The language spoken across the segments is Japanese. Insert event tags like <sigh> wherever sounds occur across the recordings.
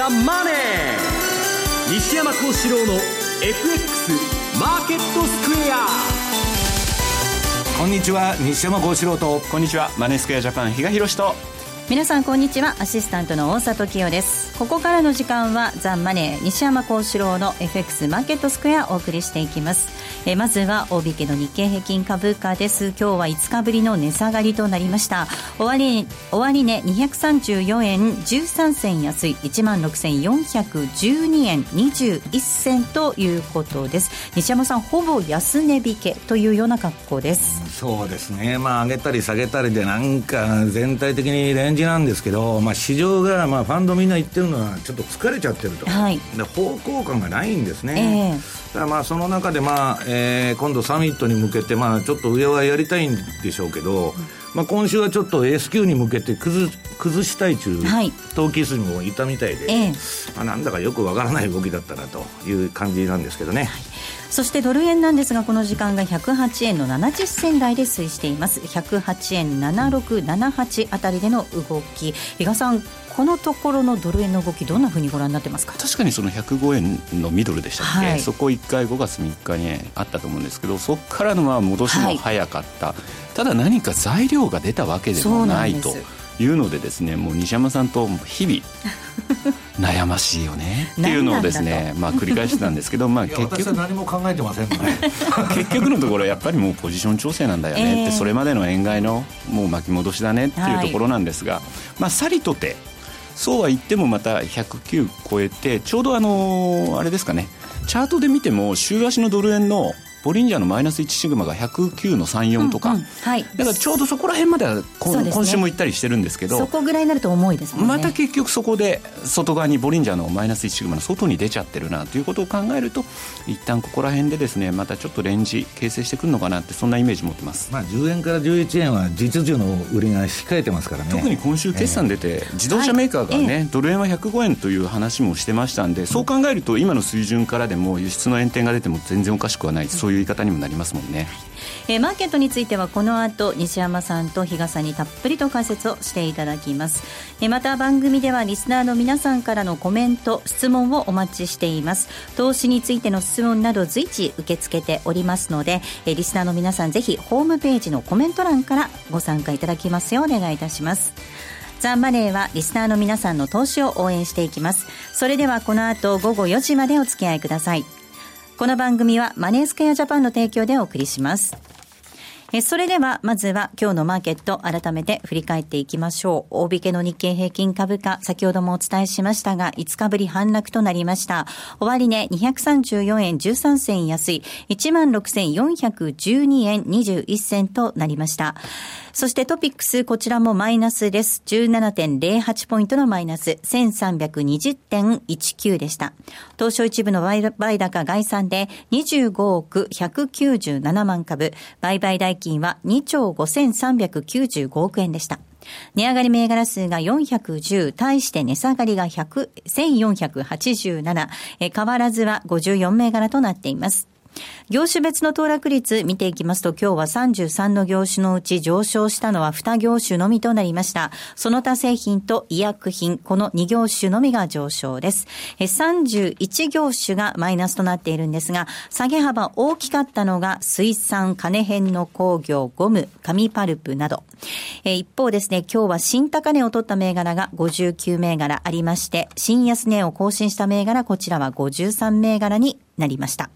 ザ・マネー」西山幸四郎の FX マーケットスクエア。こんにちは西山幸四郎と。こんにちはマネースクエアジャパン比嘉宏と。皆さんこんにちはアシスタントの大里清です。ここからの時間はザ・マネー西山幸四郎の FX マーケットスクエアお送りしていきますえまずは大引けの日経平均株価です。今日は5日ぶりの値下がりとなりました。終値終値234円13銭安い1万6412円21銭ということです。西山さんほぼ安値引けというような格好です。そうですね。まあ上げたり下げたりでなんか全体的にレンジなんですけど、まあ、市場が、まあ、ファンドみんな言ってるのはちょっと疲れちゃってると、はい、で方向感がないんですね、えー、だまあその中で、まあえー、今度サミットに向けて、まあ、ちょっと上はやりたいんでしょうけど、うん、まあ、今週はちょっと S q に向けて崩崩したい中、はい、投機数もいたみたいで、えー、まあ、なんだかよくわからない動きだったなという感じなんですけどね。はい。そしてドル円なんですがこの時間が108円の70銭台で推移しています。108円7678あたりでの動き。比嘉さんこのところのドル円の動きどんなふうにご覧になってますか？確かにその105円のミドルでしたっけ、はい、そこ1回5月3日にあったと思うんですけどそこからのまあ戻しも早かった、はい、ただ何か材料が出たわけでもないというのでですねもう西山さんと日々 <laughs> 悩ましいよね。っていうのをですねまあ繰り返してたんですけどまあ結局何も考えてませんね <laughs> 結局のところやっぱりもうポジション調整なんだよねって、えー、それまでの円買いのもう巻き戻しだねっていうところなんですが、はい、まあさりとてそうは言ってもまた109超えてちょうどあのあれですかね。チャートで見ても週足のドル円のボリンジャーのマイナス1シグマが109の34とか、うんうん、はい、だからちょうどそこら辺までは、ね、今週も行ったりしてるんですけどそこぐらいになると重いですもんね。また結局そこで外側にボリンジャーのマイナス1シグマの外に出ちゃってるなということを考えると一旦ここら辺でですねまたちょっとレンジ形成してくるのかなってそんなイメージ持ってます、まあ、10円から11円は実需の売りが控えてますからね。特に今週決算出て、えー、自動車メーカーがね、はい、ドル円は105円という話もしてましたんでそう考えると今の水準からでも輸出の延転が出ても全然おかしくはないそういう言い方にもなりますもんね、えー、マーケットについてはこの後西山さんと比嘉さんにたっぷりと解説をしていただきます、えー、また番組ではリスナーの皆さんからのコメント質問をお待ちしています。投資についての質問など随時受け付けておりますので、えー、リスナーの皆さんぜひホームページのコメント欄からご参加いただきますようお願いいたします。ザン・マネーはリスナーの皆さんの投資を応援していきます。それではこの後午後4時までお付き合いください。この番組はマネースクエアジャパンの提供でお送りします。それでは、まずは今日のマーケット、改めて振り返っていきましょう。大引けの日経平均株価、先ほどもお伝えしましたが、5日ぶり反落となりました。終値、ね、234円13銭安い、16,412円21銭となりました。そしてトピックス、こちらもマイナスです。17.08ポイントのマイナス、1320.19でした。東証一部の売高概算で25億197万株、売買代金は2兆5395億円でした。値上がり銘柄数が410、対して値下がりが100、1487、変わらずは54銘柄となっています。業種別の騰落率見ていきますと、今日は33の業種のうち上昇したのは2業種のみとなりました。その他製品と医薬品、この2業種のみが上昇です。31業種がマイナスとなっているんですが、下げ幅大きかったのが水産、金編の工業、ゴム、紙パルプなど。一方ですね、今日は新高値を取った銘柄が59銘柄ありまして、新安値を更新した銘柄、こちらは53銘柄になりました。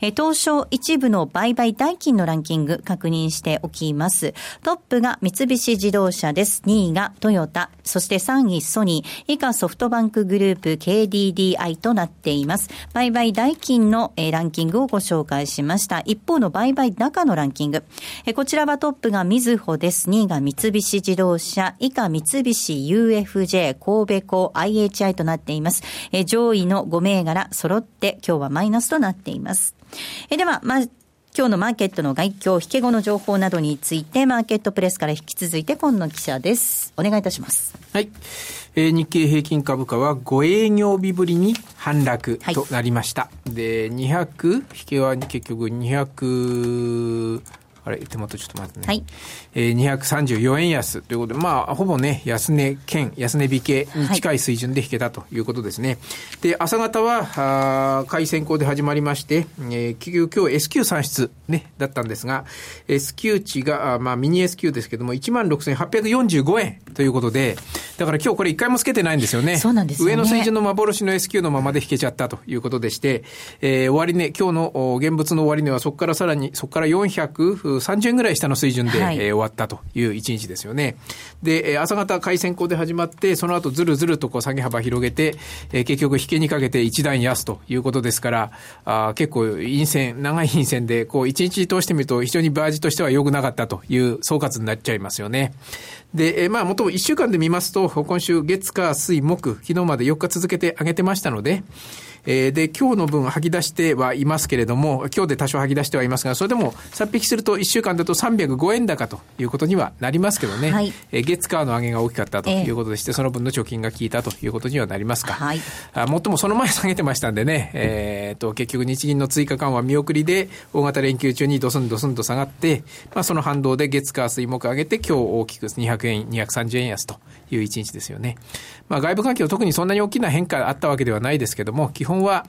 え東証一部の売買代金のランキング確認しておきます。トップが三菱自動車です。2位がトヨタ、そして3位ソニー、以下ソフトバンクグループ KDDI となっています。売買代金の、えランキングをご紹介しました。一方の売買高のランキング。えこちらはトップがみずほです。2位が三菱自動車、以下三菱 UFJ、神戸港 IHI となっています。え上位の5銘柄揃って今日はマイナナスとなっています。えでは、まあ、今日のマーケットの外況、引け後の情報などについて、マーケットプレスから引き続いて、今野記者です。お願いいたします。はい。えー、日経平均株価は5営業日ぶりに反落となりました。はい、で、200、引けは結局200、あれ、手元ちょっと待ってね。はい。えー、234円安ということで、まあ、ほぼね、安値兼、安値引けに近い水準で引けたということですね。はい、で、朝方は、あ買い先行で始まりまして、えー、結局今日 S q 算出ね、だったんですが、S q 値が、まあ、ミニ S q ですけども、16,845円ということで、だから今日これ一回もつけてないんですよね。そうなんですよね。上の水準の幻の S q のままで引けちゃったということでして、えー、終値、今日の現物の終値はそこからさらに、そこから430円ぐらい下の水準で、はい、えー、終わったという一日ですよね。で、朝方買い先行で始まって、その後ずるずるとこう下げ幅広げて、えー、結局引けにかけて一段安ということですから、あ結構陰線、長い陰線で、こう一日通してみると非常にバージとしては良くなかったという総括になっちゃいますよね。で、えー、まあ、もとも1週間で見ますと、今週月火水木、昨日まで4日続けて上げてましたので、えー、で、今日の分吐き出してはいますけれども、今日で多少吐き出してはいますが、それでも、さっ引きすると1週間だと305円高ということにはなりますけどね、はい、えー、月火の上げが大きかったということでして、えー、その分の貯金が効いたということにはなりますか。はい、あもっともその前下げてましたんでね、えー、と、結局日銀の追加緩和見送りで、大型連休中にドスンドスンと下がって、まあ、その反動で月火水木上げて、今日大きく200円、230円安という一日ですよね。まあ、外部環境特にそんなに大きな変化あったわけではないですけども、基本は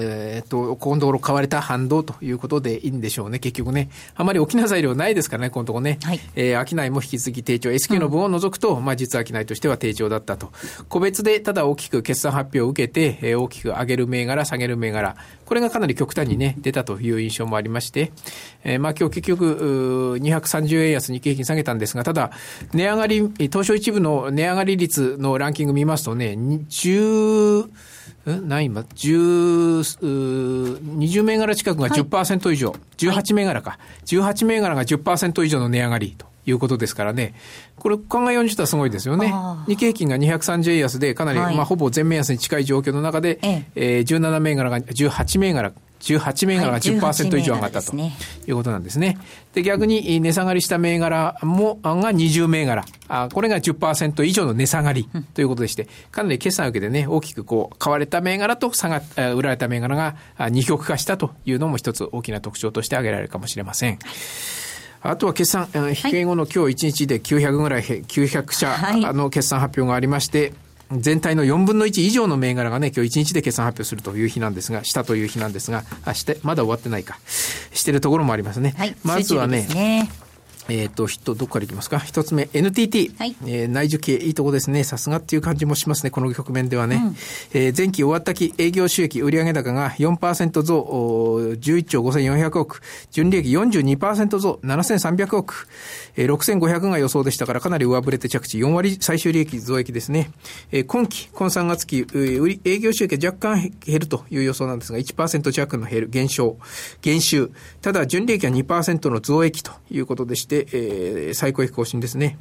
えっ、と、このところ買われた反動ということでいいんでしょうね、結局ね。あまり大きな材料ないですからね、このところね。はい、えー、商いも引き続き低調。S q の分を除くと、うん、まあ実商いとしては低調だったと。個別でただ大きく決算発表を受けて、えー、大きく上げる銘柄、下げる銘柄。これがかなり極端にね、出たという印象もありまして、えー、まあ今日結局、230円安日経平均下げたんですが、ただ、値上がり、東証一部の値上がり率のランキング見ますとね、10、何今、10、20銘柄近くが10%以上、はい、18銘柄か、18銘柄が10%以上の値上がりということですからね、これ考えようにしたらすごいですよね。日経平均が230円安で、かなり、はい、まあほぼ全面安に近い状況の中で、ええ。えー、17銘柄が、18銘柄、18銘柄が10%以上上がったということなんですね。で、逆に値下がりした銘柄も、が20銘柄。あこれが10%以上の値下がりということでして、かなり決算を受けてね、大きくこう、買われた銘柄と下が、売られた銘柄が二極化したというのも一つ大きな特徴として挙げられるかもしれません。あとは決算、引け後の今日1日で900ぐらい、900社の決算発表がありまして、全体の4分の1以上の銘柄がね、今日1日で決算発表するという日なんですが、したという日なんですが、あして、まだ終わってないか。してるところもありますね。はい、まずはね、えっ、ー、と、ヒット、どこからいきますか？一つ目、NTT。はい、えー、内需系、いいとこですね。さすがっていう感じもしますね、この局面ではね。うん、えー、前期終わった期営業収益売上高が4%増、11兆5400億。純利益42%増、7300億。えー、6500が予想でしたから、かなり上振れて着地。4割最終利益増益ですね。えー、今期、今3月期、売営業収益は若干減るという予想なんですが、1%弱の減る、減少、減収。ただ、純利益は2%の増益ということでして、で、えー、最高益更新ですね。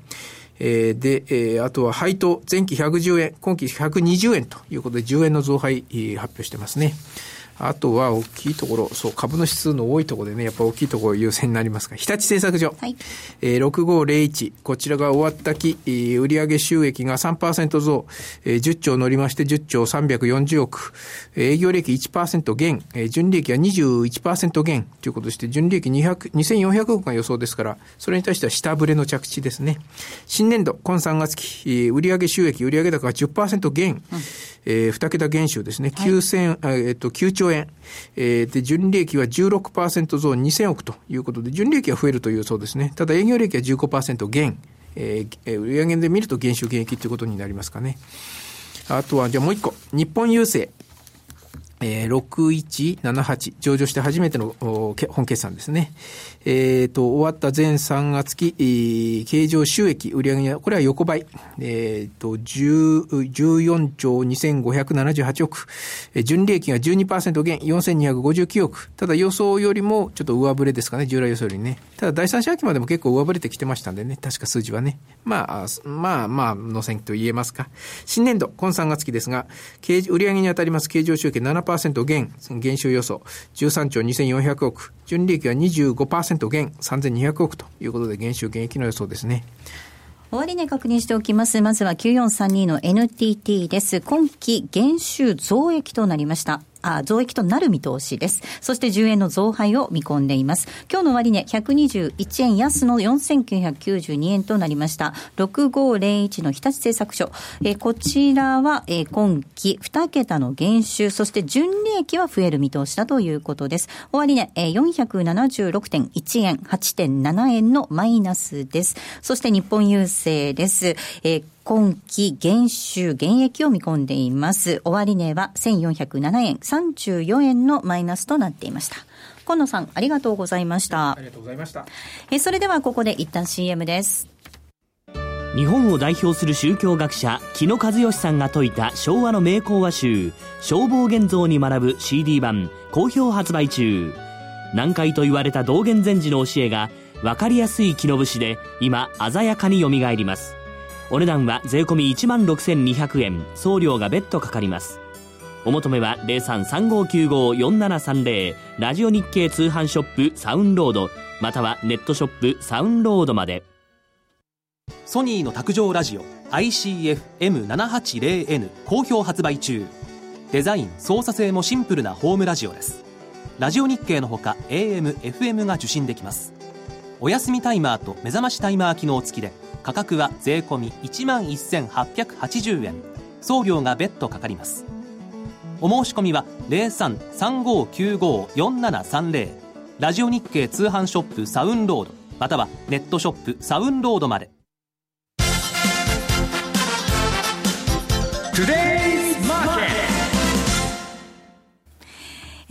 えー、で、えー、あとは配当、前期110円、今期120円ということで10円の増配、発表してますね。あとは大きいところ、そう、株の指数の多いところでね、やっぱ大きいところ優先になりますが、日立製作所。はい。えー、6501。こちらが終わった期、売上収益が3%増、えー、10兆乗りまして10兆340億。営業利益1%減、えー、純利益は21%減ということでして、純利益200 2400億が予想ですから、それに対しては下振れの着地ですね。新年度、今3月期、売上収益、売上高が10%減、うんえー、二桁減収ですね。9000、はい、えっと、9兆円。えー、で、純利益は16%増2000億ということで、純利益は増えるというそうですね。ただ営業利益は15%減。えー、売上で見ると減収減益ということになりますかね。あとは、じゃあもう一個。日本郵政。えー、6178上場して初めての本決算ですね。えっ、ー、と、終わった前3月期、えー、経常収益売上は、これは横ばい。えっ、ー、と、14兆2578億。え、純利益が12%減、4259億。ただ予想よりもちょっと上振れですかね、従来予想よりね。ただ第三四半期までも結構上振れてきてましたんでね、確か数字はね。まあ、まあ、まあ、の線と言えますか。新年度、今3月期ですが、売上に当たります経常収益7%減、減収予想、13兆2400億。純利益は25%減、3200億ということで、減収減益の予想ですね。終値確認しておきます。まずは9432の NTT です。今期減収増益となりました。あ増益となる見通しです。そして10円の増配を見込んでいます。今日の終値、121円安の4992円となりました。6501の日立製作所。え、こちらは、え、今期2桁の減収、そして純利益は増える見通しだということです。終値、えー、476.1円、8.7円のマイナスです。そして日本郵政です。えー今期減収減益を見込んでいます。終値は1407円34円のマイナスとなっていました。今野さん、ありがとうございました。ありがとうございました。えそれではここで一旦 CM です。日本を代表する宗教学者木野和義さんが説いた昭和の名講話集消防現像に学ぶ CD 版好評発売中難解と言われた道元禅師の教えが分かりやすい木の節で今鮮やかによみがえりますお値段は税込1万6200円。送料が別途かかります。お求めは0335954730ラジオ日経通販ショップサウンロード。またはネットショップサウンロードまで。ソニーの卓上ラジオ ICF-M780N 好評発売中。デザイン操作性もシンプルなホームラジオです。ラジオ日経のほか AM、FM が受信できます。お休みタイマーと目覚ましタイマー機能付きで価格は税込1万1880円。送料が別途かかります。お申し込みは0335954730ラジオ日経通販ショップサウンロードまたはネットショップサウンロードまで。Today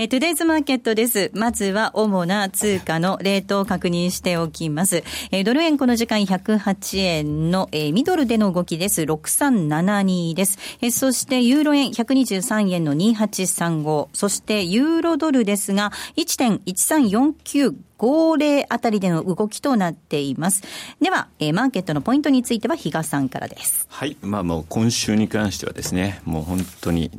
えトゥデイズマーケットです。まずは主な通貨のレートを確認しておきます。えドル円この時間108円の、えミドルでの動きです。6372です。えそしてユーロ円123円の2835。そしてユーロドルですが1.1349 50あたりでの動きとなっています。では、えー、マーケットのポイントについては比嘉さんからです。はい。まあもう今週に関してはですね、もう本当に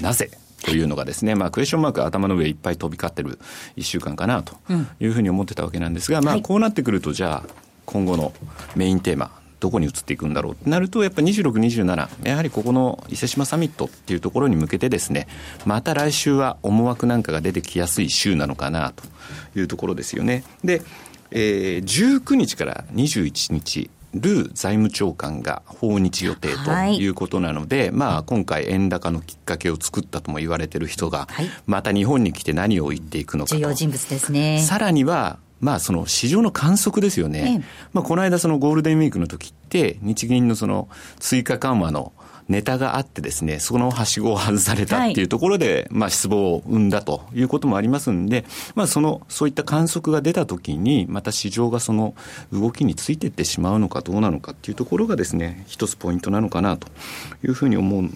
なぜというのがですね、まあ、クエスチョンマーク頭の上いっぱい飛び交ってる1週間かなというふうに思ってたわけなんですが、まあ、こうなってくると、じゃあ、今後のメインテーマ、どこに移っていくんだろうってなると、やっぱ26、27、やはりここの伊勢志摩サミットっていうところに向けてですね、また来週は思惑なんかが出てきやすい週なのかなというところですよね。で、えー、19日から21日、ルー財務長官が訪日予定ということなので、はい、まあ、今回、円高のきっかけを作ったとも言われてる人が、また日本に来て何を言っていくのかと。重要人物ですね。さらには、まあ、その市場の観測ですよね。ええ、まあ、この間、そのゴールデンウィークの時って、日銀のその追加緩和のネタがあってですね、そのはしごを外されたっていうところで、はい、まあ失望を生んだということもありますんで、まあその、そういった観測が出たときに、また市場がその動きについていってしまうのかどうなのかっていうところがですね、一つポイントなのかなというふうに思う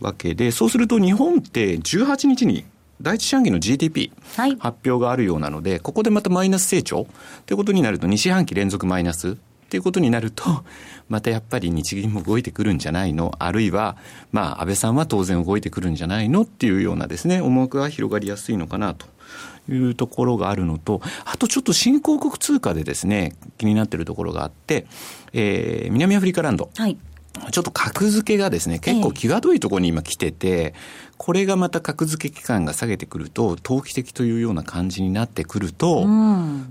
わけで、そうすると日本って18日に第一四半期の GDP、発表があるようなので、ここでまたマイナス成長ということになると、2四半期連続マイナスっていうことになると、<laughs> またやっぱり日銀も動いてくるんじゃないの？あるいは、まあ、安倍さんは当然動いてくるんじゃないの？っていうようなですね、思惑が広がりやすいのかなと。いうところがあるのと、あとちょっと新興国通貨でですね、気になっているところがあって、えー、南アフリカランド。はいちょっと格付けがですね、結構際どいところに今来てて、これがまた格付け期間が下げてくると、投機的というような感じになってくると、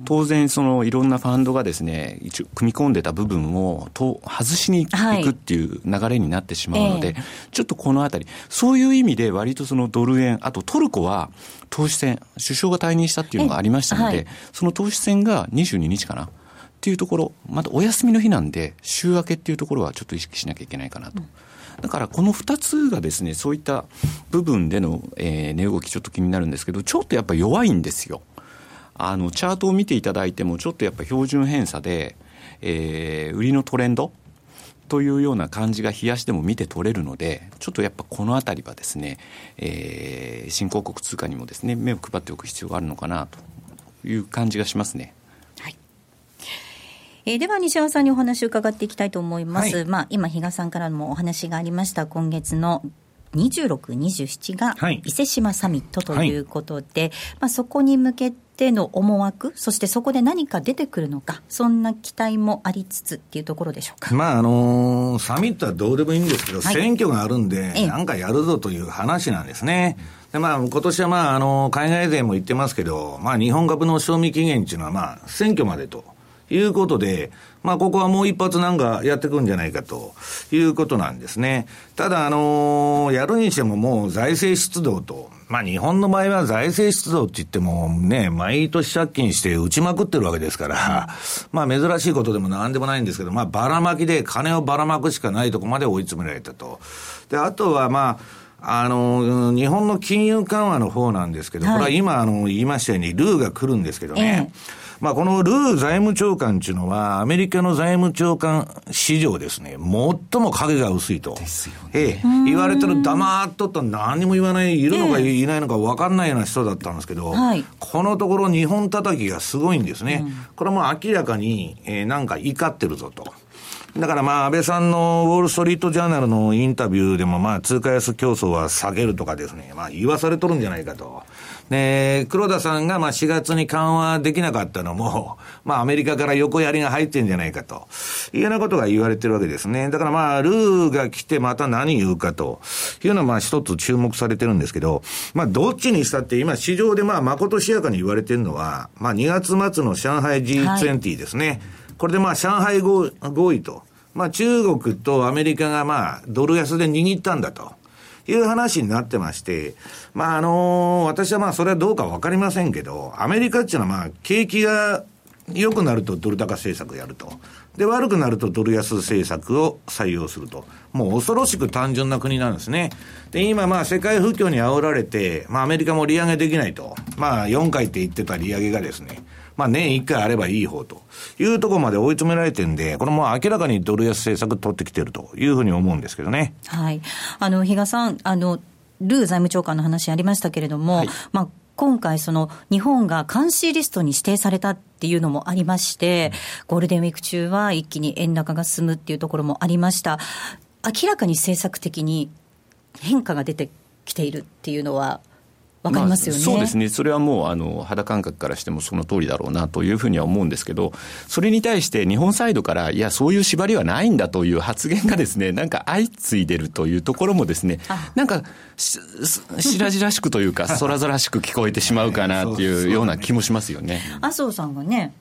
当然そのいろんなファンドがですね、一応組み込んでた部分をと外しにいくっていう流れになってしまうので、ちょっとこのあたり、そういう意味で割とそのドル円、あとトルコは党首選、首相が退任したっていうのがありましたので、その党首選が22日かな。っていうところ、またお休みの日なんで、週明けっていうところはちょっと意識しなきゃいけないかなと。だからこの2つがですね、そういった部分での、えー、値動きちょっと気になるんですけど、ちょっとやっぱ弱いんですよ。あの、チャートを見ていただいても、ちょっとやっぱ標準偏差で、えー、売りのトレンドというような感じが冷やしでも見て取れるので、ちょっとやっぱこのあたりはですね、えー、新興国通貨にもですね、目を配っておく必要があるのかなという感じがしますね。えー、では西山さんにお話を伺っていきたいと思います。はい、まあ今比嘉さんからもお話がありました今月の26、27が伊勢志摩サミットということで、はい、まあそこに向けての思惑、そしてそこで何か出てくるのか、そんな期待もありつつっていうところでしょうか。まあ、あのー、サミットはどうでもいいんですけど、はい、選挙があるんで、なんかやるぞという話なんですね。で、まあ、今年はまあ、あの、海外勢も言ってますけど、まあ、日本株の賞味期限っていうのはまあ、選挙までということで、まあ、ここはもう一発なんかやってくんじゃないかということなんですね。ただ、あのー、やるにしてももう財政出動と、まあ、日本の場合は財政出動って言ってもね、毎年借金して打ちまくってるわけですから、<laughs> まあ、珍しいことでもなんでもないんですけど、まあ、ばらまきで金をばらまくしかないとこまで追い詰められたと。で、あとはまあ、あの、日本の金融緩和の方なんですけど、はい、これは今、あの、言いましたように、ルーが来るんですけどね。えーまあ、このルー財務長官っていうのは、アメリカの財務長官史上ですね、最も影が薄いと。ですよね。ええ、言われてる黙っとった何も言わない、いるのかいないのか分かんないような人だったんですけど、はい、このところ日本叩きがすごいんですね。うん、これも明らかに、えー、なんか怒ってるぞと。だからまあ、安倍さんのウォール・ストリート・ジャーナルのインタビューでもまあ、通貨安競争は下げるとかですね、まあ、言わされとるんじゃないかと。で、黒田さんがまあ4月に緩和できなかったのも、まあアメリカから横やりが入ってんじゃないかというようなことが言われてるわけですね。だからまあ、ルーが来てまた何言うかというのはまあ一つ注目されてるんですけど、まあどっちにしたって今市場でまあ誠しやかに言われてるのは、まあ2月末の上海 G20 ですね。はい、これでまあ上海合意と。まあ中国とアメリカがまあドル安で握ったんだと。いう話になってまして、まあ、あのー、私はまあ、それはどうかわかりませんけど、アメリカっていうのはまあ、景気が良くなるとドル高政策やると。で、悪くなるとドル安政策を採用すると。もう恐ろしく単純な国なんですね。で、今まあ世界不況に煽られて、まあアメリカも利上げできないと。まあ4回って言ってた利上げがですね、まあ年1回あればいい方というところまで追い詰められてるんで、これも明らかにドル安政策取ってきてるというふうに思うんですけどね。はい。あの、比嘉さん、あの、ルー財務長官の話ありましたけれども、はい、まあ、今回、その日本が監視リストに指定されたっていうのもありまして、ゴールデンウィーク中は一気に円高が進むっていうところもありました。明らかに政策的に変化が出てきているっていうのは、わかりますよね、まあ、そうですね、それはもうあの肌感覚からしてもその通りだろうなというふうには思うんですけど、それに対して日本サイドから、いや、そういう縛りはないんだという発言がですね、<laughs> なんか相次いでるというところもですね、なんかし、白々しくというか、<laughs> 空々しく聞こえてしまうかなっていうような気もしますよね。麻生さんがね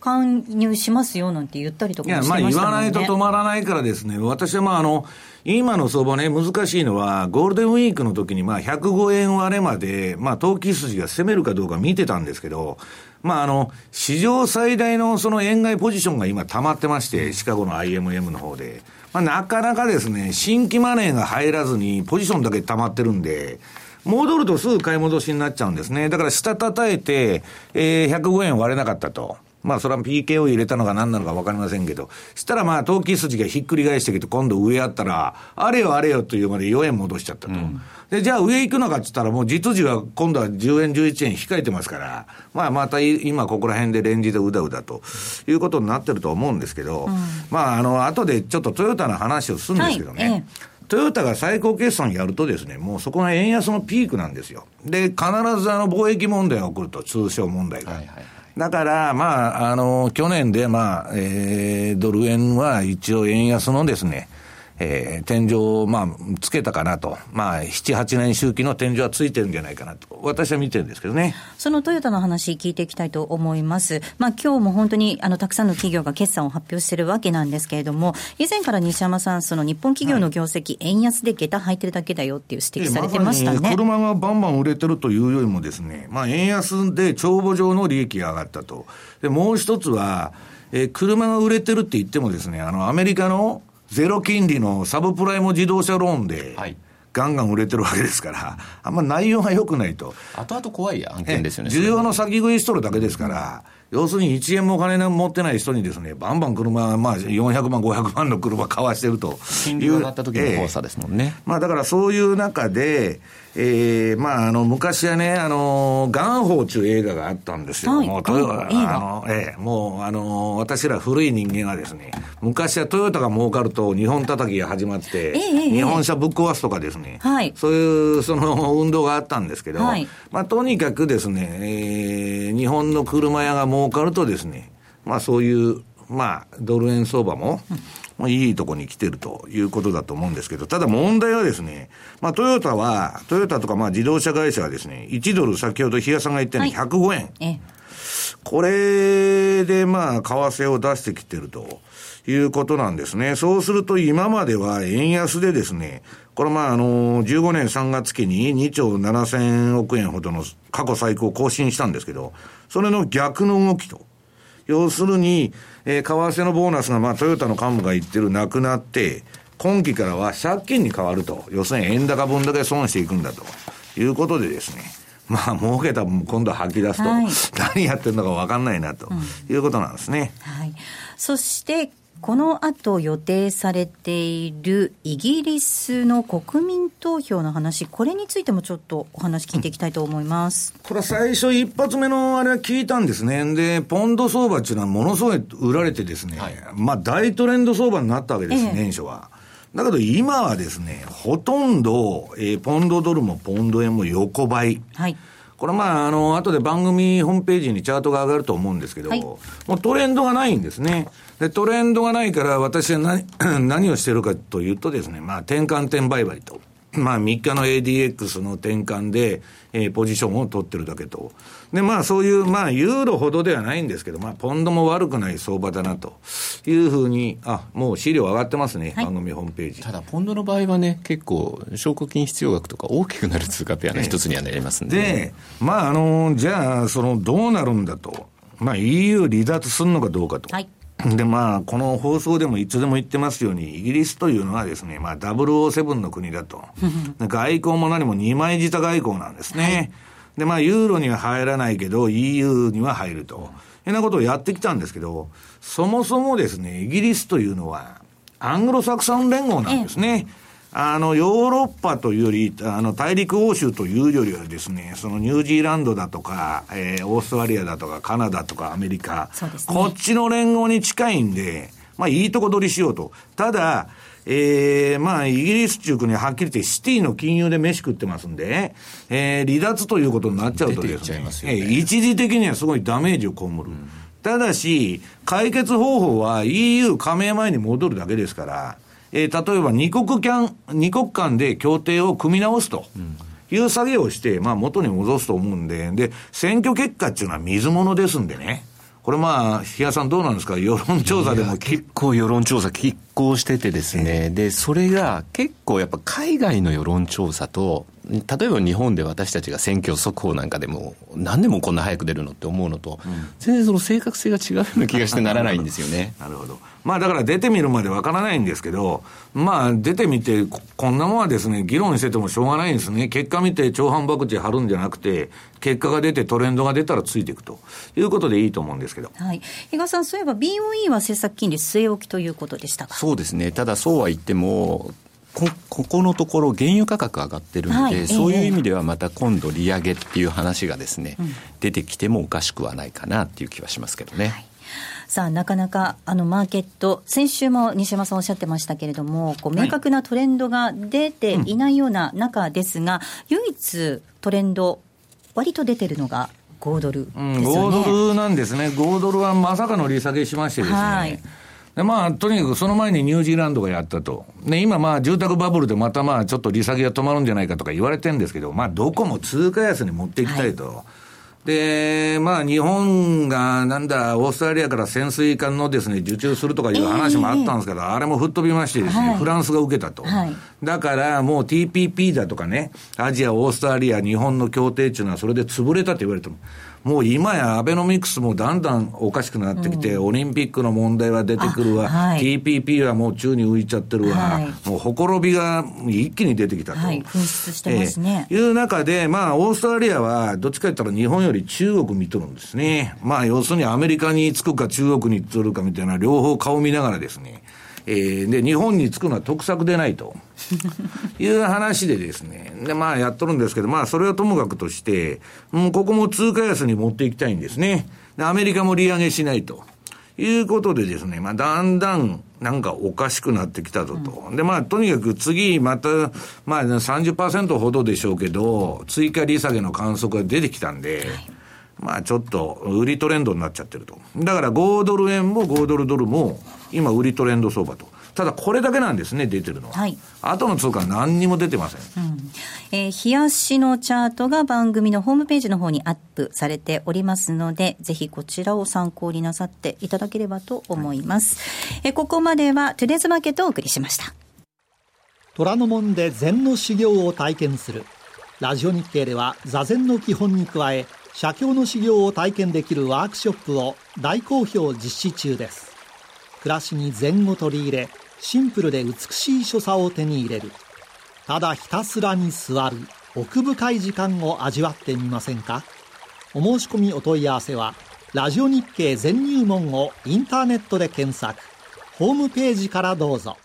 介入しますよなんて言ったりとかもしてましたもんね。いや、まあ言わないと止まらないからですね、私はまああの、今の相場ね、難しいのは、ゴールデンウィークの時にまあ105円割れまで、まあ投機筋が攻めるかどうか見てたんですけど、まああの、史上最大のその円買いポジションが今溜まってまして、シカゴの IMM の方で。まあなかなかですね、新規マネーが入らずにポジションだけ溜まってるんで、戻るとすぐ買い戻しになっちゃうんですね。だから下叩いて、えー、105円割れなかったと。まあ、それは PK を入れたのか何なのか分かりませんけど、したらまあ、投機筋がひっくり返してきて、今度上あったら、あれよあれよというまで4円戻しちゃったと。うん、で、じゃあ上行くのかって言ったら、もう実需は今度は10円、11円控えてますから、まあ、また今ここら辺でレンジでうだうだということになってると思うんですけど、うん、まあ、あの、後でちょっとトヨタの話をするんですけどね。はいええトヨタが最高決算やるとですね、もうそこが円安のピークなんですよ。で、必ずあの貿易問題が起こると、通商問題が。はいはいだから、まあ、あの、去年で、まあ、えー、ドル円は一応円安のですね、えー、天井を、まあ、つけたかなと。まあ、7、8年周期の天井はついてるんじゃないかなと。私は見てるんですけどね。そのトヨタの話聞いていきたいと思います。まあ、今日も本当に、あの、たくさんの企業が決算を発表してるわけなんですけれども、以前から西山さん、その日本企業の業績、はい、円安で下駄履いてるだけだよっていう指摘されてましたね。ま、車がバンバン売れてるというよりもですね、まあ、円安で帳簿上の利益が上がったと。で、もう一つは、えー、車が売れてるって言ってもですね、あの、アメリカのゼロ金利のサブプライム自動車ローンで、ガンガン売れてるわけですから、あんま内容が良くないと。後々怖い案件ですよね。需要の先食いしとるだけですから、要するに1円もお金持ってない人にですね、バンバン車、まあ400万、500万の車買わしてると金利が上がった時の怖さですもんね。えー、まあだからそういう中で、えー、まあ、あの、昔はね、あの、ガンホーっていう映画があったんですよ。はい、もう、トヨタ、あの、ええ、もう、あの、私ら古い人間がですね、昔はトヨタが儲かると日本叩きが始まって、え日本車ぶっ壊すとかですね、はい、そういう、その、運動があったんですけど、はい、まあ、とにかくですね、えー、日本の車屋が儲かるとですね、まあ、そういう、まあ、ドル円相場も、まあ、いいとこに来てるということだと思うんですけど、ただ問題はですね、まあ、トヨタは、トヨタとかまあ自動車会社はですね、1ドル先ほど日嘉さんが言ったように105円。はい、これでまあ、為替を出してきてると。いうことなんですね。そうすると今までは円安でですね、これまああの、15年3月期に2兆7000億円ほどの過去最高を更新したんですけど、それの逆の動きと。要するに、えー、為替のボーナスが、まあ、トヨタの幹部が言ってるなくなって、今期からは借金に変わると。要するに円高分だけ損していくんだということでですね。まあ、儲けた分今度は吐き出すと、はい、何やってるのか分かんないなということなんですね。うん、はい。そして、この後予定されているイギリスの国民投票の話、これについてもちょっとお話聞いていきたいと思います。これは最初一発目のあれは聞いたんですね。で、ポンド相場っていうのはものすごい売られてですね、はい、まあ大トレンド相場になったわけです、ええ、年初は。だけど今はですね、ほとんど、えー、ポンドドルもポンド円も横ばい。はい。これまあ、あの、後で番組ホームページにチャートが上がると思うんですけど、はい、もうトレンドがないんですね。で、トレンドがないから私は何 <clears throat> 何をしてるかというとですね、まあ、転換点売買と。まあ、3日の ADX の転換で、えー、ポジションを取ってるだけと。で、まあ、そういう、まあ、ユーロほどではないんですけど、まあ、ポンドも悪くない相場だな、というふうに、あ、もう資料上がってますね、はい、番組ホームページ。ただ、ポンドの場合はね、結構、証拠金必要額とか大きくなる通貨ペアの一つにはなりますんで、で、まあ、あの、じゃあ、その、どうなるんだと。まあ、EU 離脱するのかどうかと。はいで、まあ、この放送でもいつでも言ってますように、イギリスというのはですね、まあ、007の国だと。外交も何も二枚舌外交なんですね。はい、で、まあ、ユーロには入らないけど、EU には入ると。いうなことをやってきたんですけど、そもそもですね、イギリスというのは、アングロサクソン連合なんですね。ええあの、ヨーロッパというより、あの、大陸欧州というよりはですね、そのニュージーランドだとか、えー、オーストラリアだとか、カナダとかアメリカ、ね、こっちの連合に近いんで、まあ、いいとこ取りしようと。ただ、ええー、まあ、イギリス中国にはっきり言ってシティの金融で飯食ってますんで、えー、離脱ということになっちゃうとですね、すねえー、一時的にはすごいダメージを被る。うん、ただし、解決方法は EU 加盟前に戻るだけですから、えー、例えば二国間、二国間で協定を組み直すと。いう作業をして、まあ元に戻すと思うんで、で、選挙結果っていうのは水物ですんでね。これまあ、日嘉さんどうなんですか？世論調査でも結構世論調査拮抗しててですね、で、それが結構やっぱ海外の世論調査と、例えば日本で私たちが選挙速報なんかでも、何でもこんな早く出るのって思うのと、うん、全然その正確性が違うような気がしてならないんですよね。<laughs> なるほど。まあだから出てみるまでわからないんですけど、まあ出てみて、こんなもんはですね、議論しててもしょうがないんですね。結果見て超反爆地貼るんじゃなくて、結果が出てトレンドが出たらついていくということでいいと思うんですけど。はい。比嘉さん、そういえば BOE は政策金利据え置きということでしたかそうですね。ただそうは言っても、こここのところ原油価格上がってるんで、はい、そういう意味ではまた今度利上げっていう話がですね、うん、出てきてもおかしくはないかなっていう気はしますけどね。はい。さあ、なかなかあのマーケット、先週も西山さんおっしゃってましたけれども、こう明確なトレンドが出ていないような中ですが、はいうん、唯一トレンド、割と出てるのが5ドルですよね、うん、5ドルなんですね、5ドルはまさかの利下げしましてですね。はいでまあ、とにかくその前にニュージーランドがやったと。で、今まあ、住宅バブルでまたまあ、ちょっと利下げが止まるんじゃないかとか言われてるんですけど、まあ、どこも通貨安に持っていきたいと。はいで、まあ、日本が、なんだ、オーストラリアから潜水艦のですね、受注するとかいう話もあったんですけど、えー、あれも吹っ飛びましてですね、はい、フランスが受けたと。はい、だから、もう TPP だとかね、アジア、オーストラリア、日本の協定っていうのはそれで潰れたって言われても。もう今やアベノミクスもだんだんおかしくなってきて、うん、オリンピックの問題は出てくるわ、はい、TPP はもう宙に浮いちゃってるわ、はい、もうほころびが一気に出てきたと。はい、噴出してますね。えー、いう中で、まあ、オーストラリアはどっちか言ったら日本より中国見とるんですね。まあ、要するにアメリカにつくか中国につるかみたいな両方顔見ながらですね、えー、で、日本に着くのは得策でないと。<laughs> いう話でですね。で、まあやっとるんですけど、まあそれはともかくとして、うん、ここも通貨安に持っていきたいんですね。で、アメリカも利上げしないと。いうことでですね、まあだんだんなんかおかしくなってきたぞと。うん、で、まあとにかく次また、まあ30%ほどでしょうけど、追加利下げの観測が出てきたんで、はいまあちょっと売りトレンドになっちゃってると。だから5ドル円も5ドルドルも今売りトレンド相場と。ただこれだけなんですね、出てるのは。はい。後の通貨何にも出てません。うん、えー、冷やしのチャートが番組のホームページの方にアップされておりますので、ぜひこちらを参考になさっていただければと思います。はい、えー、ここまではトゥデーズマーケットをお送りしました。虎ノ門で禅の修行を体験する。ラジオ日経では座禅の基本に加え、写経の修行を体験できるワークショップを大好評実施中です。暮らしに禅を取り入れ、シンプルで美しい所作を手に入れる。ただひたすらに座る奥深い時間を味わってみませんか？お申し込みお問い合わせはラジオ日経全入門をインターネットで検索。ホームページからどうぞ。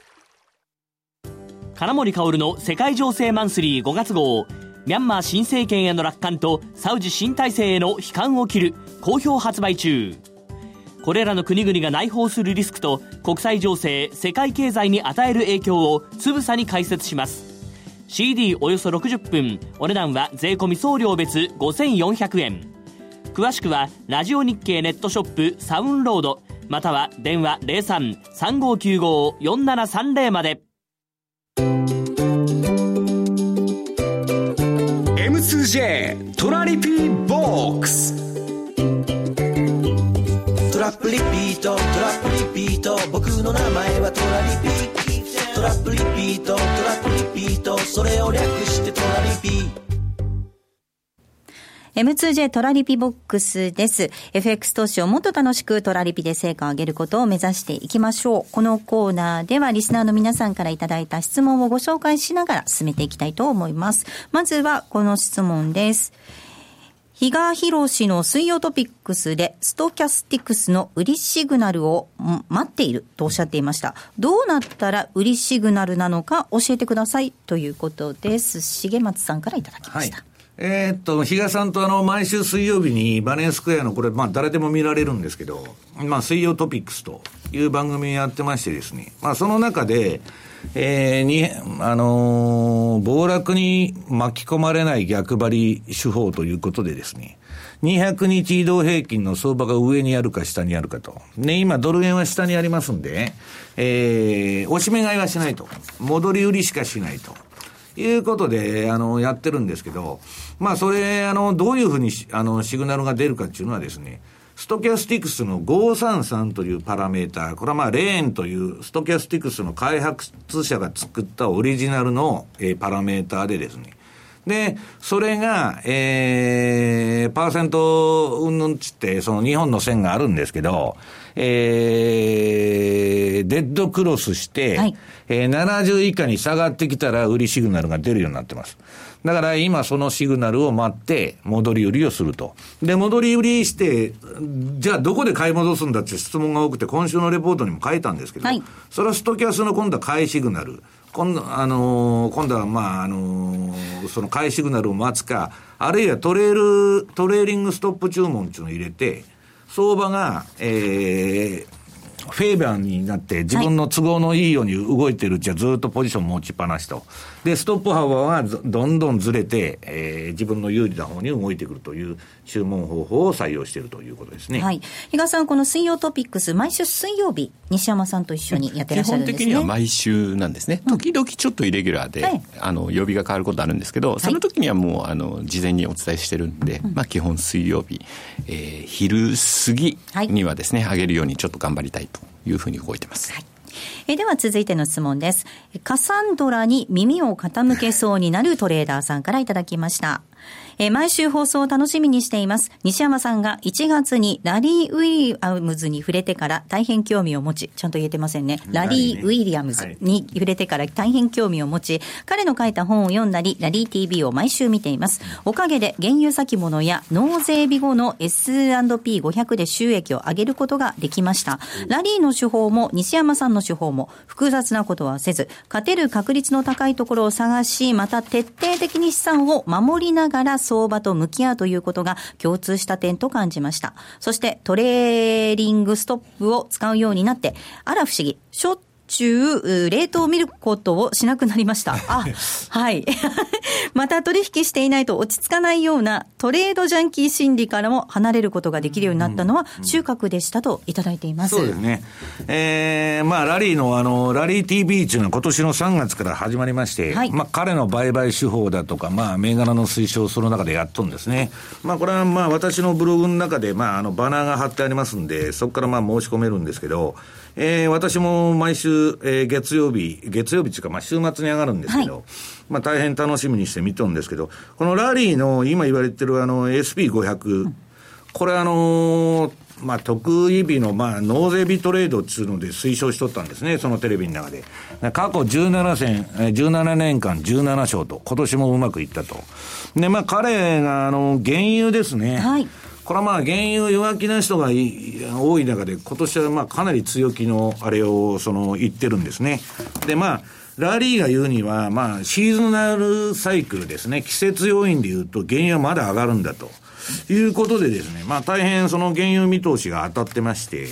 金森薫の世界情勢マンスリー5月号。ミャンマー新政権への楽観とサウジ新体制への悲観を切る好評発売中。これらの国々が内包するリスクと国際情勢世界経済に与える影響をつぶさに解説します。CD およそ60分お値段は税込送料別5400円。詳しくはラジオ日経ネットショップサウンロードまたは電話03-3595-4730まで。M2J トラリピーボックス。ラップリピートトラップリピート僕の名前はトラリピトラップリピートトラップリピートそれを略してトラリピ M2J トラリピボックスです。FX 投資をもっと楽しくトラリピで成果を上げることを目指していきましょう。このコーナーではリスナーの皆さんからいただいた質問をご紹介しながら進めていきたいと思います。まずはこの質問です。比嘉博士の水曜トピックスでストキャスティクスの売りシグナルを待っているとおっしゃっていました。どうなったら売りシグナルなのか教えてくださいということです。重松さんからいただきました。はいえー、っと、比嘉さんとあの、毎週水曜日にバネースクエアのこれ、まあ誰でも見られるんですけど、まあ水曜トピックスという番組をやってましてですね、まあその中で、えー、に、あのー、暴落に巻き込まれない逆張り手法ということでですね、200日移動平均の相場が上にあるか下にあるかと。ね、今ドル円は下にありますんで、えー、押し目買いはしないと。戻り売りしかしないと。いうことで、あの、やってるんですけど、まあ、それ、あの、どういうふうに、あの、シグナルが出るかっていうのはですね、ストキャスティクスの533というパラメーター、これはまあレーンというストキャスティクスの開発者が作ったオリジナルの、えー、パラメーターでですね、で、それが、えー、パーセントうんぬんつって、その2本の線があるんですけど、えー、デッドクロスして、はい、えー、70以下に下がってきたら売りシグナルが出るようになってます。だから今そのシグナルを待って戻り売りをすると。で、戻り売りして、じゃあどこで買い戻すんだって質問が多くて今週のレポートにも書いたんですけど、はい、それはストキャスの今度は買いシグナル。今度、あのー、今度は、まあ、あのー、その買いシグナルを待つか、あるいはトレール、トレーリングストップ注文っていうのを入れて、相場が、えー、フェーバーになって自分の都合のいいように動いてるうちはずっとポジション持ちっぱなしと。で、ストップ幅はどんどんずれて、えー、自分の有利な方に動いてくるという注文方法を採用しているということですね。はい。比嘉さん、この水曜トピックス、毎週水曜日、西山さんと一緒にやってらっしゃるんですね。基本的には毎週なんですね。時々ちょっとイレギュラーで、はい、あの、曜日が変わることあるんですけど、その時にはもう、あの、事前にお伝えしてるんで、まあ、基本水曜日、えー、昼過ぎにはですね、上げるようにちょっと頑張りたいというふうに動いてます。はいえでは続いての質問です。カサンドラに耳を傾けそうになるトレーダーさんからいただきました。えー、毎週放送を楽しみにしています。西山さんが1月にラリー・ウィリアムズに触れてから大変興味を持ち、ちゃんと言えてませんね。ラリー・ウィリアムズに触れてから大変興味を持ち、彼の書いた本を読んだり、ラリー TV を毎週見ています。おかげで原油先物や納税日後の S&P500 で収益を上げることができました。ラリーの手法も西山さんの手法も複雑なことはせず、勝てる確率の高いところを探し、また徹底的に資産を守りながら相場と向き合うということが共通した点と感じました。そしてトレーリングストップを使うようになって、あら不思議、ショッ中、冷凍を見ることをしなくなりました。<laughs> あ、はい。<laughs> また取引していないと落ち着かないようなトレードジャンキー心理からも離れることができるようになったのは収穫でしたといただいています。そうですね。えー、まあラリーのあの、ラリー TV っていうのは今年の3月から始まりまして、はい、まあ彼の売買手法だとか、まあ銘柄の推奨その中でやっとんですね。まあこれはまあ私のブログの中で、まああのバナーが貼ってありますんで、そこからまあ申し込めるんですけど、えー、私も毎週、えー、月曜日、月曜日っていうか、まあ、週末に上がるんですけど、はい、まあ、大変楽しみにして見とるんですけど、このラリーの今言われてるあの SP500、うん、これあのーまあ、特異日の、まあ、納税日トレードっていうので推奨しとったんですね、そのテレビの中で。過去17戦、17年間17勝と、今年もうまくいったと。で、まあ、彼が、あの、原油ですね。はい。これはまあ原油弱気な人が多い中で、今年はまあかなり強気のあれをその言ってるんですね。でまあ、ラリーが言うには、まあ、シーズナルサイクルですね。季節要因で言うと、原油はまだ上がるんだと。いうことでですね、まあ大変その原油見通しが当たってまして、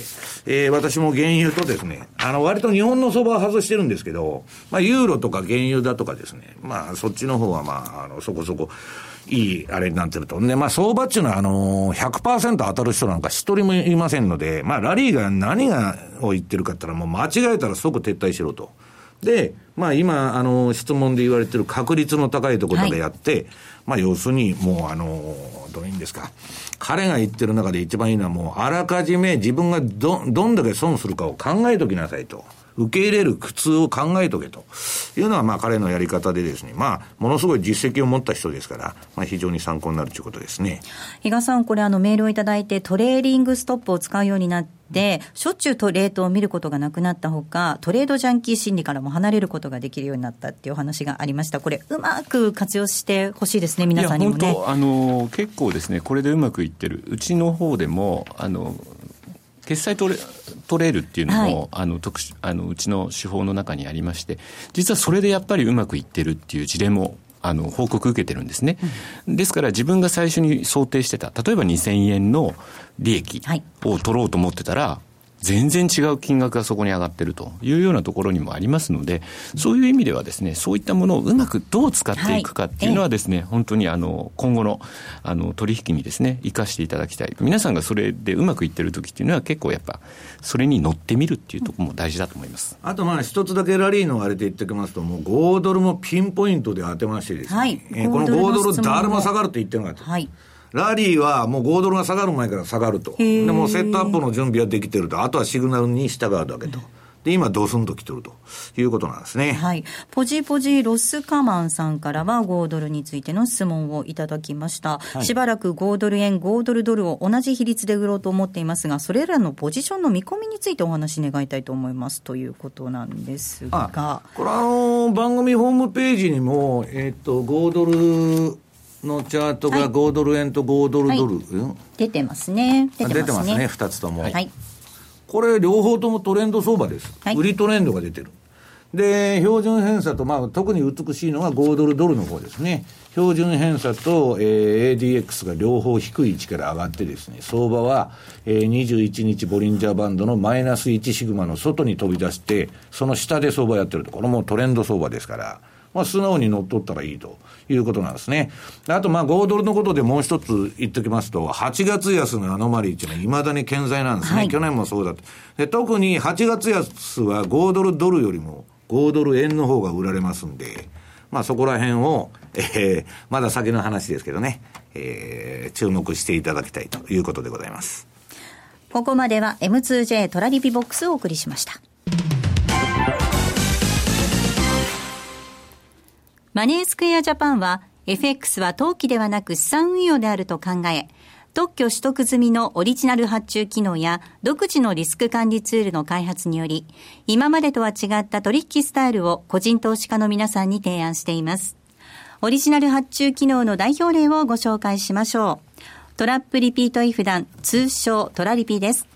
えー、私も原油とですね、あの割と日本の相場は外してるんですけど、まあユーロとか原油だとかですね、まあそっちの方はまあ、あのそこそこ、いいあれになってると。で、まあ相場っていうのは、あのー、100%当たる人なんか一人もいませんので、まあラリーが何がを言ってるかって言ったら、もう間違えたら即撤退しろと。で、まあ今、あの、質問で言われてる確率の高いところでやって、はい、まあ要するにもうあの、どういうんですか。彼が言ってる中で一番いいのはもう、あらかじめ自分がど、どんだけ損するかを考えときなさいと。受け入れる苦痛を考えとけというのは、まあ彼のやり方でですね、まあ、ものすごい実績を持った人ですから、まあ非常に参考になるということですね。比嘉さん、これあのメールをいただいてトレーリングストップを使うようになって、しょっちゅうとレートを見ることがなくなったほか、トレードジャンキー心理からも離れることができるようになったっていうお話がありました。これ、うまく活用してほしいですね、皆さんにもね。あの結構ですね、これでうまくいってる。うちの方でも、あの、決済トレトレールっていうのも、はい、あの特あのうちの手法の中にありまして実はそれでやっぱりうまくいってるっていう事例もあの報告受けてるんですね、うん、ですから自分が最初に想定してた例えば2000円の利益を取ろうと思ってたら、全然違う金額がそこに上がってるというようなところにもありますので、そういう意味ではですね、そういったものをうまくどう使っていくかっていうのはですね、はい、本当にあの今後のあの取引にですね、生かしていただきたい。皆さんがそれでうまくいってる時っていうのは結構やっぱ、それに乗ってみるっていうところも大事だと思います。あとまあ一つだけラリーのあれで言っておきますと、もう5ドルもピンポイントで当てましてですね、はい、えー、この5ドル誰も下がるって言ってなかった。はいラリーはもう5ドルが下がる前から下がると。でもセットアップの準備はできてると。あとはシグナルに従うだけと。で、今、ドスンと来てるということなんですね。はい。ポジポジロスカマンさんからは5ドルについての質問をいただきました。はい、しばらく5ドル円、5ドルドルを同じ比率で売ろうと思っていますが、それらのポジションの見込みについてお話願いたいと思いますということなんですが。これあの、番組ホームページにも、えっ、と、5ドルのチャートが5ドル円と5ドルドル、はい、出てますね。出てますね。2つとも、はい、これ両方ともトレンド相場です、はい、売りトレンドが出てる。で標準偏差と、まあ、特に美しいのが5ドルドルの方ですね。標準偏差と、えー、ADX が両方低い位置から上がってですね相場は、えー、21日ボリンジャーバンドのマイナス1シグマの外に飛び出してその下で相場やってると。これもトレンド相場ですからまあ、素直に乗っ取ったらいいということなんですね。あと、まあ、5ドルのことでもう一つ言っておきますと、8月安のアノマリーっていうのは未だに健在なんですね。はい、去年もそうだと。で、特に8月安は5ドルドルよりも5ドル円の方が売られますんで、まあ、そこら辺を、えー、まだ先の話ですけどね、えー、注目していただきたいということでございます。ここまでは M2J トラリピボックスをお送りしました。マネースクエアジャパンは FX は投機ではなく資産運用であると考え、特許取得済みのオリジナル発注機能や独自のリスク管理ツールの開発により、今までとは違った取引スタイルを個人投資家の皆さんに提案しています。オリジナル発注機能の代表例をご紹介しましょう。トラップリピートイフダン、通称トラリピです。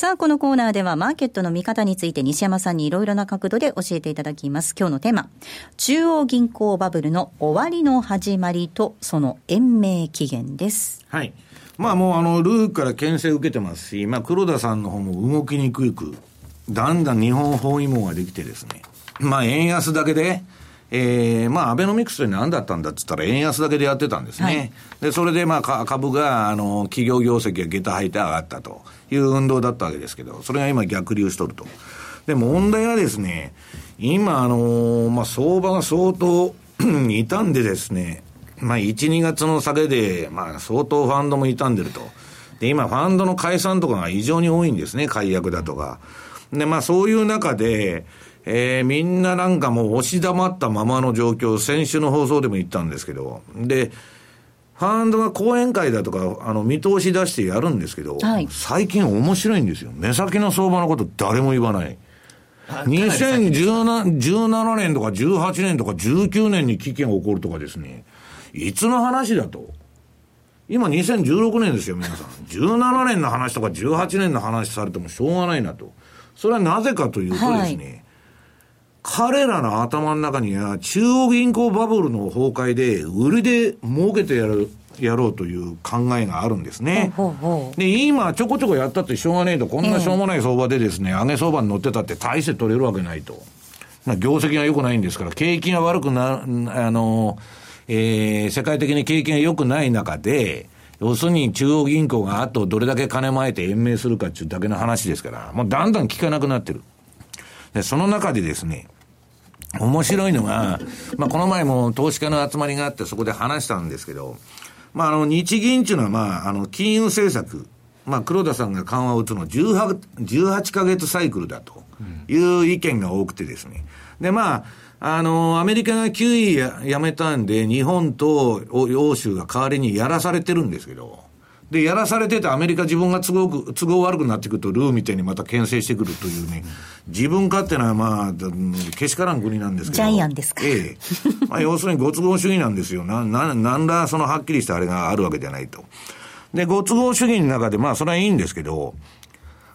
さあ、このコーナーではマーケットの見方について西山さんにいろいろな角度で教えていただきます。今日のテーマ、中央銀行バブルの終わりの始まりとその延命期限です。はい。まあもうあの、ルーから牽制を受けてますし、まあ黒田さんの方も動きにくく、だんだん日本包囲網ができてですね、まあ円安だけで、えー、まあ、アベノミクスって何だったんだって言ったら、円安だけでやってたんですね。はい、で、それで、まあ、株が、あの、企業業績が下駄履いて上がったという運動だったわけですけど、それが今逆流しとると。で、問題はですね、今、あの、まあ、相場が相当 <clears throat> 傷んでですね、まあ、1、2月の下げで、まあ、相当ファンドも傷んでると。で、今、ファンドの解散とかが異常に多いんですね、解約だとか。で、まあ、そういう中で、えー、みんななんかもう押し黙ったままの状況、先週の放送でも言ったんですけど、で、ファンドが講演会だとか、あの、見通し出してやるんですけど、はい、最近面白いんですよ。目先の相場のこと誰も言わない。2017年とか18年とか19年に危機が起こるとかですね、いつの話だと。今2016年ですよ、皆さん。17年の話とか18年の話されてもしょうがないなと。それはなぜかというとですね、はい彼らの頭の中には、中央銀行バブルの崩壊で、売りで儲けてやる、やろうという考えがあるんですね。ほうほうで、今ちょこちょこやったってしょうがねえと、こんなしょうもない相場でですね、上げ相場に乗ってたって大して取れるわけないと。まあ、業績が良くないんですから、景気が悪くな、あの、えー、世界的に景気が良くない中で、要するに中央銀行があとどれだけ金まえて延命するかっていうだけの話ですから、もうだんだん効かなくなってる。で、その中でですね、面白いのが、まあ、この前も投資家の集まりがあってそこで話したんですけど、まあ、あの、日銀っていうのは、まあ、あの、金融政策、まあ、黒田さんが緩和を打つの18、18ヶ月サイクルだという意見が多くてですね。で、まあ、あの、アメリカが9位ややめたんで、日本と欧州が代わりにやらされてるんですけど、で、やらされててアメリカ自分が都合都合悪くなってくると、ルーみたいにまた牽制してくるというね、自分勝手な、まあ、けしからん国なんですけど。ジャイアンですか。ええ。まあ、要するにご都合主義なんですよ。な、な、なんらそのはっきりしたあれがあるわけじゃないと。で、ご都合主義の中で、まあ、それはいいんですけど、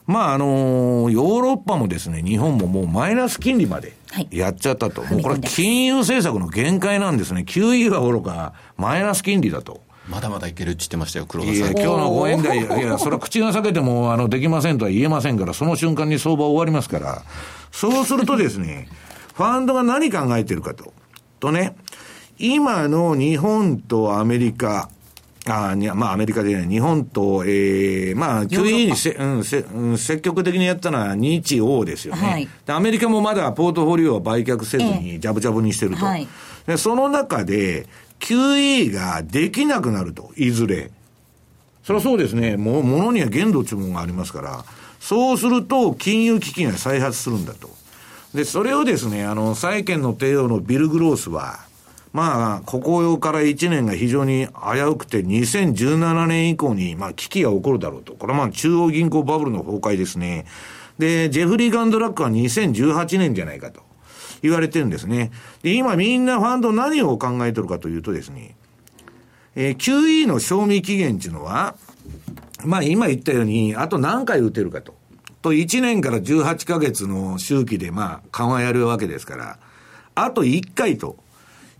まあ、あのー、ヨーロッパもですね、日本ももうマイナス金利までやっちゃったと。はい、もうこれ金融政策の限界なんですね。QE はおろか、マイナス金利だと。まだまだいけるって言ってましたよ、黒田さん。いや、今日の講演会、<laughs> いや、それは口が裂けても、あの、できませんとは言えませんから、その瞬間に相場終わりますから、そうするとですね、<laughs> ファンドが何考えてるかと。とね、今の日本とアメリカ、あまあ、アメリカでね、日本と、ええー、まあ、QE にせ、うんせ、うん、積極的にやったのは日欧ですよね、はい、で。アメリカもまだポートフォリオを売却せずに、ジャブジャブにしてると。はい、でその中で、QE ができなくなると、いずれ。それはそうですね。もう、ものには限度というもがありますから、そうすると、金融危機が再発するんだと。で、それをですね、あの、債券の帝王のビル・グロースは、まあ、ここから1年が非常に危うくて、2017年以降に、まあ、危機が起こるだろうと。これはまあ、中央銀行バブルの崩壊ですね。で、ジェフリー・ガンドラックは2018年じゃないかと言われてるんですね。で、今みんなファンド何を考えてるかというとですね、えー、QE の賞味期限っていうのは、まあ今言ったように、あと何回打てるかと。と、1年から18ヶ月の周期でまあ緩和やるわけですから、あと1回と。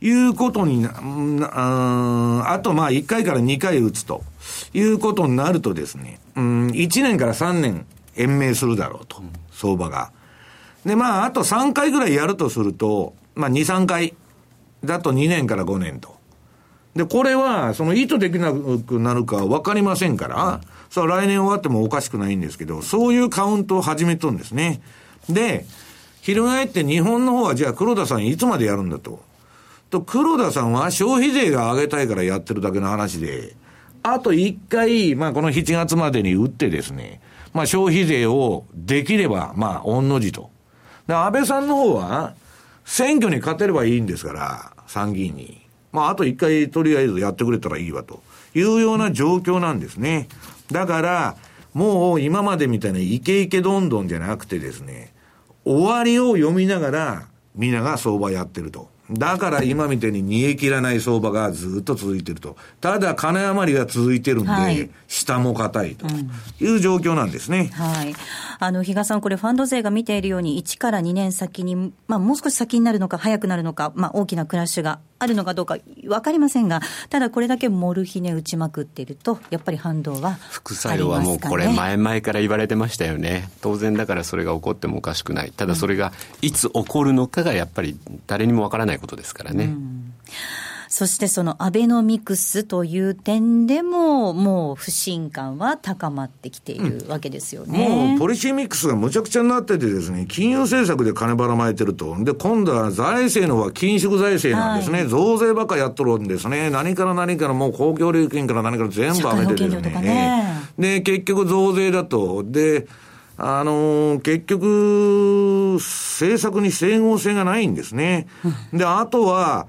いうことにな、ああとまあ1回から2回打つということになるとですね、うん、1年から3年延命するだろうと、相場が。で、まあ、あと3回ぐらいやるとすると、まあ、2、3回だと2年から5年と。で、これは、その意図できなくなるかわかりませんから、それは来年終わってもおかしくないんですけど、そういうカウントを始めとんですね。で、翻って日本の方はじゃあ黒田さんいつまでやるんだと。と、黒田さんは消費税が上げたいからやってるだけの話で、あと1回、まあこの7月までに打ってですね、まあ消費税をできれば、まあ、御の字と。安倍さんの方は、選挙に勝てればいいんですから、参議院に。まあ、あと一回とりあえずやってくれたらいいわというような状況なんですね。だから、もう今までみたいなイケイケどんどんじゃなくてですね、終わりを読みながら、皆が相場やってると。だから今みたいに煮え切らない相場がずっと続いてると。ただ金余りが続いてるんで、はい、下も硬いという状況なんですね。うん、はい。あの、比嘉さん、これファンド勢が見ているように、1から2年先に、まあもう少し先になるのか、早くなるのか、まあ大きなクラッシュがあるのかどうか分かりませんが、ただこれだけモルヒネ打ちまくっていると、やっぱり反動は、副作用はもうこれ、前々から言われてましたよね、当然だからそれが起こってもおかしくない、ただそれがいつ起こるのかがやっぱり誰にも分からないことですからね。うんそしてそのアベノミクスという点でも、もう不信感は高まってきているわけですよね。うん、もうポリシーミックスがむちゃくちゃになっててですね、金融政策で金ばらまいてると。で、今度は財政の方は緊縮財政なんですね。はい、増税ばっかやっとるんですね。何から何からもう公共料金から何から全部上げてるんですね。ねで、結局増税だと。で、あのー、結局、政策に整合性がないんですね。で、あとは、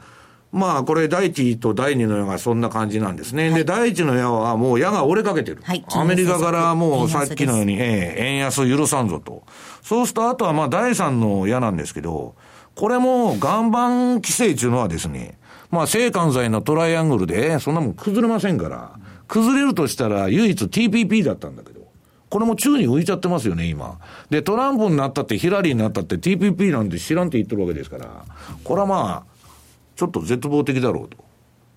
まあ、これ、第一と第二の矢がそんな感じなんですね。はい、で、第一の矢はもう矢が折れかけてる。はい、アメリカからもうさっきのように、ええ、円安許さんぞと。そうすると、あとはまあ、第三の矢なんですけど、これも岩盤規制っていうのはですね、まあ、性関剤のトライアングルで、そんなもん崩れませんから、崩れるとしたら唯一 TPP だったんだけど、これも宙に浮いちゃってますよね、今。で、トランプになったって、ヒラリーになったって TPP なんて知らんって言ってるわけですから、これはまあ、ちょっと絶望的だろうと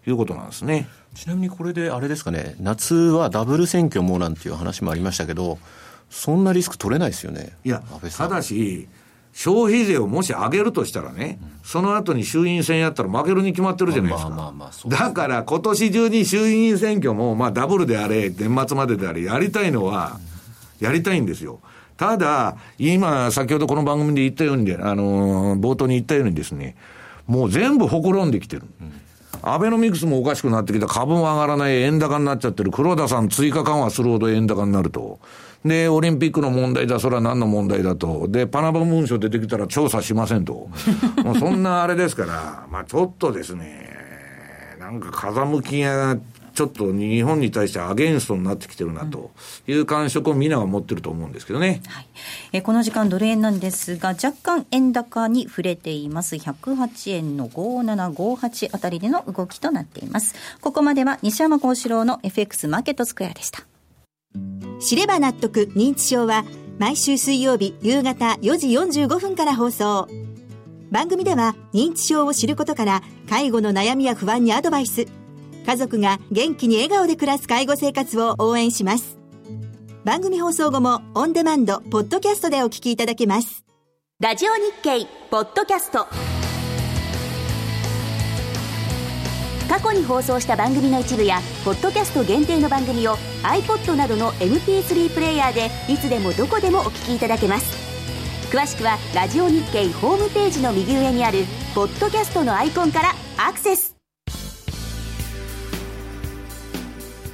いうことなんですね。ちなみにこれであれですかね、夏はダブル選挙もなんていう話もありましたけど、そんなリスク取れないですよね。いや、ただし、消費税をもし上げるとしたらね、うん、その後に衆院選やったら負けるに決まってるじゃないですか。まあまあまあだから今年中に衆院選挙も、まあダブルであれ、年末までであれ、やりたいのは、やりたいんですよ。ただ、今、先ほどこの番組で言ったように、あのー、冒頭に言ったようにですね、もう全部ほころんできてる。アベノミクスもおかしくなってきた、株も上がらない、円高になっちゃってる、黒田さん追加緩和するほど円高になると。で、オリンピックの問題だ、それは何の問題だと。で、パナマ文書出てきたら調査しませんと。<laughs> もうそんなあれですから、まあちょっとですね、なんか風向きがちょっと日本に対してアゲンストになってきてるなという感触をみんなが持ってると思うんですけどね。はい、えこの時間ドル円なんですが、若干円高に触れています。108円の5758あたりでの動きとなっています。ここまでは西山幸四郎の FX マーケットスクエアでした。知れば納得認知症は毎週水曜日夕方4時45分から放送。番組では認知症を知ることから介護の悩みや不安にアドバイス家族が元気に笑顔で暮らす介護生活を応援します。番組放送後もオンデマンド、ポッドキャストでお聞きいただけます。ラジオ日経、ポッドキャスト。過去に放送した番組の一部や、ポッドキャスト限定の番組を iPod などの MP3 プレイヤーでいつでもどこでもお聞きいただけます。詳しくは、ラジオ日経ホームページの右上にある、ポッドキャストのアイコンからアクセス。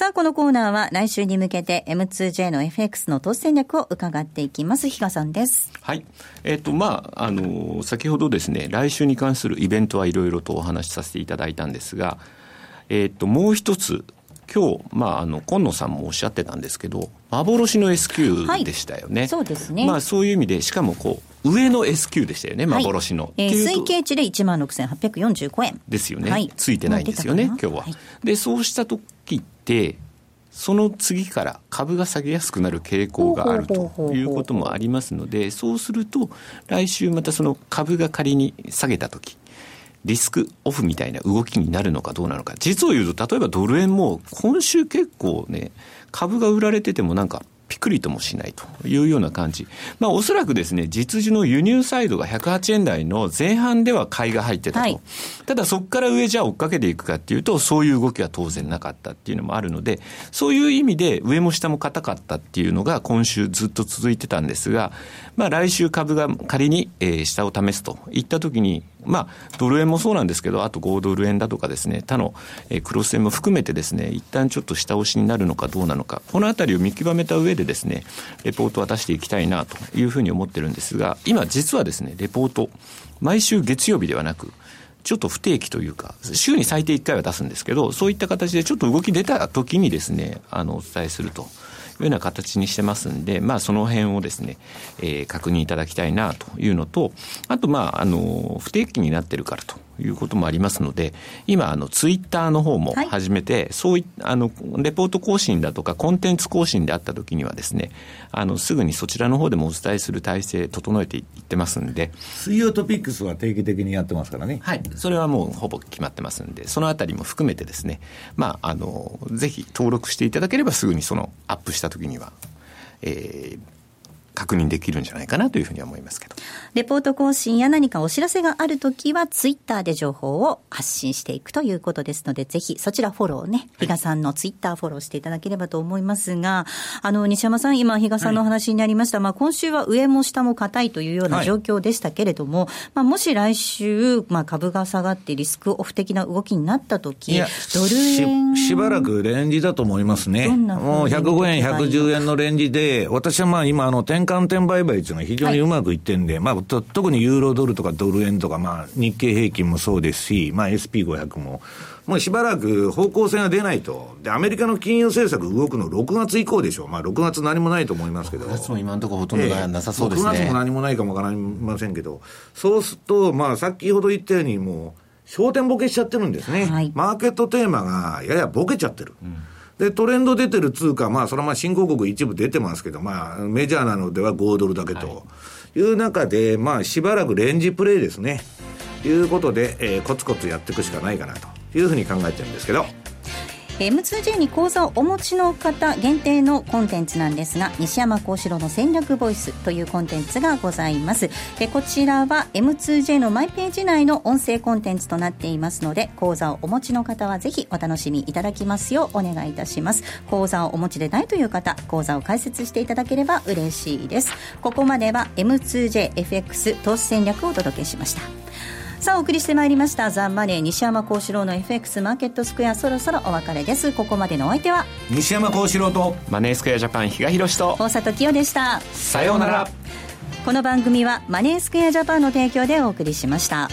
さあ、このコーナーは来週に向けて M2J の FX の投資戦略を伺っていきます。比嘉さんです。はい。えっ、ー、と、まあ、あの、先ほどですね、来週に関するイベントはいろいろとお話しさせていただいたんですが、えっ、ー、と、もう一つ、今日、まあ、あの、今野さんもおっしゃってたんですけど、幻の S q でしたよね。はい、そうですね。まあ、そういう意味で、しかもこう、上の S q でしたよね、幻の。はい、えー、推計値で1万6845円。ですよね。はい、ついてないんですよね、今日は。はい、で、そうした時って、その次から株が下げやすくなる傾向があるということもありますので、そうすると、来週またその株が仮に下げたとき、リスクオフみたいな動きになるのかどうなのか。実を言うと、例えばドル円も今週結構ね、株が売られててもなんかピクリともしないというような感じ。まあおそらくですね、実需の輸入サイドが108円台の前半では買いが入ってたと。はい、ただそこから上じゃ追っかけていくかっていうと、そういう動きは当然なかったっていうのもあるので、そういう意味で上も下も硬かったっていうのが今週ずっと続いてたんですが、まあ来週株が仮に、えー、下を試すといったときに、まあ、ドル円もそうなんですけど、あと5ドル円だとかですね、他の、えー、クロス円も含めてですね、一旦ちょっと下押しになるのかどうなのか、このあたりを見極めた上でですね、レポートを出していきたいなというふうに思ってるんですが、今実はですね、レポート、毎週月曜日ではなく、ちょっと不定期というか、週に最低1回は出すんですけど、そういった形でちょっと動き出た時にですね、あの、お伝えすると。いうような形にしてますんで、まあ、その辺をですね、えー、確認いただきたいなというのと、あと、まあ、あの、不定期になってるからということもありますので、今、あの、ツイッターの方も始めて、はい、そういあの、レポート更新だとか、コンテンツ更新であったときにはですね、あの、すぐにそちらの方でもお伝えする体制、整えていってますんで。水曜トピックスは定期的にやってますからね。はい。それはもうほぼ決まってますんで、そのあたりも含めてですね、まあ、あの、ぜひ登録していただければすぐにそのアップしたときには、えー、確認できるんじゃないかなというふうに思いますけど。レポート更新や何かお知らせがあるときは、ツイッターで情報を発信していくということですので、ぜひそちらフォローね、比嘉さんのツイッターフォローしていただければと思いますが、あの、西山さん、今、比嘉さんのお話になりました、はい、まあ、今週は上も下も硬いというような状況でしたけれども、はい、まあ、もし来週、まあ、株が下がってリスクオフ的な動きになったとき、ドル円し。しばらくレンジだと思いますね。もう105円、110円のレンジで、私はまあ今、あの、転換点売買いうのは非常にうまくいってんで、はい、まあ、特にユーロドルとかドル円とか、まあ、日経平均もそうですし、まあ、SP500 も、もうしばらく方向性が出ないと。で、アメリカの金融政策動くの6月以降でしょう。まあ、6月何もないと思いますけど。6月も今のところほとんどなさそうですね。6月も何もないかもわかりませんけど、そうすると、まあ、先ほど言ったように、もう、焦点ボケしちゃってるんですね。はい、マーケットテーマがややボケちゃってる。うんで、トレンド出てる通貨、まあ、それはまあ新興国一部出てますけど、まあ、メジャーなのでは5ドルだけという中で、まあ、しばらくレンジプレイですね。いうことで、えー、コツコツやっていくしかないかなというふうに考えてるんですけど。M2J に講座をお持ちの方限定のコンテンツなんですが西山幸四郎の戦略ボイスというコンテンツがございます。でこちらは M2J のマイページ内の音声コンテンツとなっていますので講座をお持ちの方はぜひお楽しみいただきますようお願いいたします。講座をお持ちでないという方講座を開設していただければ嬉しいです。ここまでは M2JFX 投資戦略をお届けしました。さあお送りしてまいりましたザンマネー西山幸四郎の FX マーケットスクエアそろそろお別れです。ここまでのお相手は？西山幸四郎とマネースクエアジャパン比嘉宏と。大里清でした。さようなら。この番組はマネースクエアジャパンの提供でお送りしました。